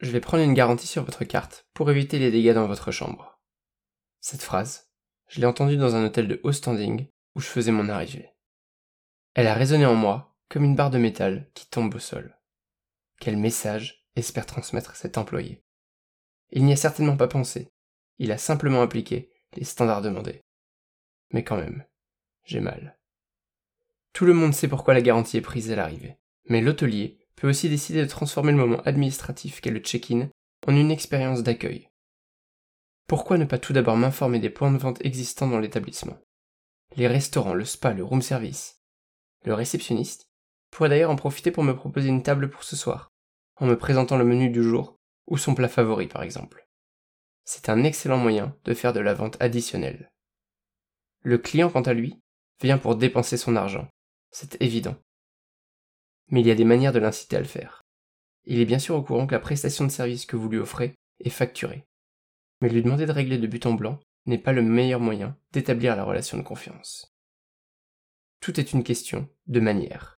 je vais prendre une garantie sur votre carte pour éviter les dégâts dans votre chambre. Cette phrase, je l'ai entendue dans un hôtel de haut standing où je faisais mon arrivée. Elle a résonné en moi comme une barre de métal qui tombe au sol. Quel message espère transmettre cet employé? Il n'y a certainement pas pensé, il a simplement appliqué les standards demandés. Mais quand même, j'ai mal. Tout le monde sait pourquoi la garantie est prise à l'arrivée, mais l'hôtelier peut aussi décider de transformer le moment administratif qu'est le check-in en une expérience d'accueil. Pourquoi ne pas tout d'abord m'informer des points de vente existants dans l'établissement? Les restaurants, le spa, le room service. Le réceptionniste pourrait d'ailleurs en profiter pour me proposer une table pour ce soir, en me présentant le menu du jour ou son plat favori par exemple. C'est un excellent moyen de faire de la vente additionnelle. Le client, quant à lui, vient pour dépenser son argent. C'est évident mais il y a des manières de l'inciter à le faire. Il est bien sûr au courant que la prestation de service que vous lui offrez est facturée. Mais lui demander de régler de but en blanc n'est pas le meilleur moyen d'établir la relation de confiance. Tout est une question de manière.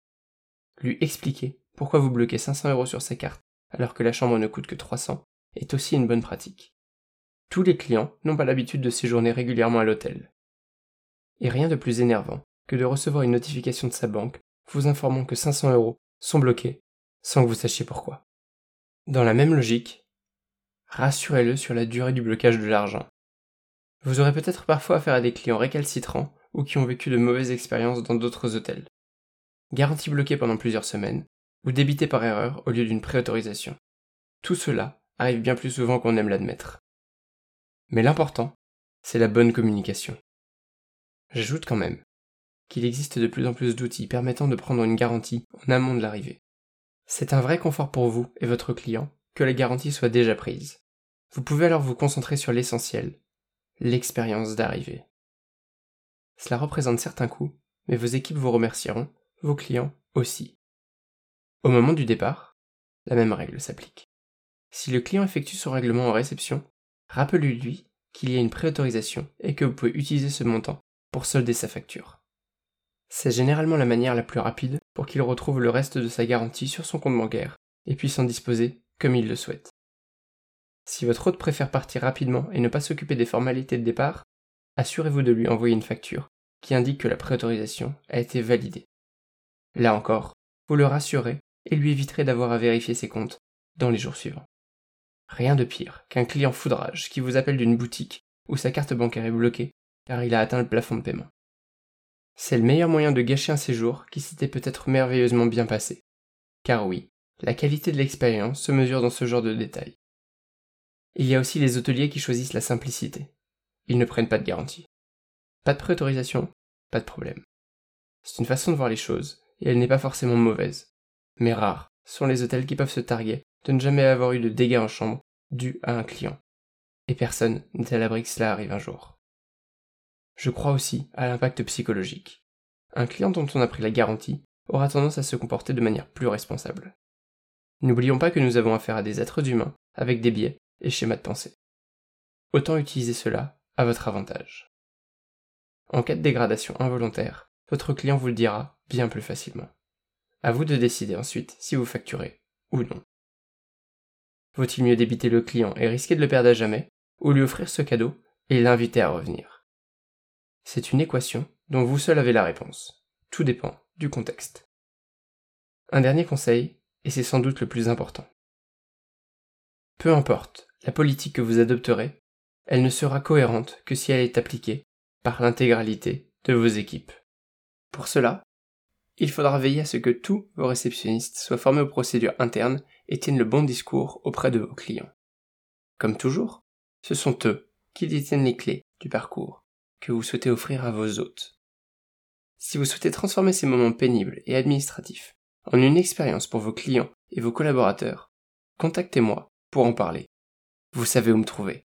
Lui expliquer pourquoi vous bloquez 500 euros sur sa carte alors que la chambre ne coûte que 300 est aussi une bonne pratique. Tous les clients n'ont pas l'habitude de séjourner régulièrement à l'hôtel. Et rien de plus énervant que de recevoir une notification de sa banque vous informant que 500 euros sont bloqués sans que vous sachiez pourquoi. Dans la même logique, rassurez-le sur la durée du blocage de l'argent. Vous aurez peut-être parfois affaire à des clients récalcitrants ou qui ont vécu de mauvaises expériences dans d'autres hôtels. Garantie bloquée pendant plusieurs semaines, ou débité par erreur au lieu d'une préautorisation. Tout cela arrive bien plus souvent qu'on aime l'admettre. Mais l'important, c'est la bonne communication. J'ajoute quand même qu'il existe de plus en plus d'outils permettant de prendre une garantie en amont de l'arrivée. C'est un vrai confort pour vous et votre client que la garantie soit déjà prise. Vous pouvez alors vous concentrer sur l'essentiel, l'expérience d'arrivée. Cela représente certains coûts, mais vos équipes vous remercieront, vos clients aussi. Au moment du départ, la même règle s'applique. Si le client effectue son règlement en réception, rappelez-lui qu'il y a une préautorisation et que vous pouvez utiliser ce montant pour solder sa facture. C'est généralement la manière la plus rapide pour qu'il retrouve le reste de sa garantie sur son compte bancaire et puisse en disposer comme il le souhaite. Si votre hôte préfère partir rapidement et ne pas s'occuper des formalités de départ, assurez-vous de lui envoyer une facture qui indique que la préautorisation a été validée. Là encore, vous le rassurez et lui éviterez d'avoir à vérifier ses comptes dans les jours suivants. Rien de pire qu'un client foudrage qui vous appelle d'une boutique où sa carte bancaire est bloquée car il a atteint le plafond de paiement. C'est le meilleur moyen de gâcher un séjour qui s'était peut-être merveilleusement bien passé. Car oui, la qualité de l'expérience se mesure dans ce genre de détails. Il y a aussi les hôteliers qui choisissent la simplicité. Ils ne prennent pas de garantie. Pas de préautorisation, pas de problème. C'est une façon de voir les choses, et elle n'est pas forcément mauvaise. Mais rares sont les hôtels qui peuvent se targuer de ne jamais avoir eu de dégâts en chambre dus à un client. Et personne n'est à l'abri que cela arrive un jour. Je crois aussi à l'impact psychologique. Un client dont on a pris la garantie aura tendance à se comporter de manière plus responsable. N'oublions pas que nous avons affaire à des êtres humains avec des biais et schémas de pensée. Autant utiliser cela à votre avantage. En cas de dégradation involontaire, votre client vous le dira bien plus facilement. À vous de décider ensuite si vous facturez ou non. Vaut-il mieux débiter le client et risquer de le perdre à jamais, ou lui offrir ce cadeau et l'inviter à revenir? C'est une équation dont vous seul avez la réponse. Tout dépend du contexte. Un dernier conseil, et c'est sans doute le plus important. Peu importe la politique que vous adopterez, elle ne sera cohérente que si elle est appliquée par l'intégralité de vos équipes. Pour cela, il faudra veiller à ce que tous vos réceptionnistes soient formés aux procédures internes et tiennent le bon discours auprès de vos clients. Comme toujours, ce sont eux qui détiennent les clés du parcours que vous souhaitez offrir à vos hôtes. Si vous souhaitez transformer ces moments pénibles et administratifs en une expérience pour vos clients et vos collaborateurs, contactez-moi pour en parler. Vous savez où me trouver.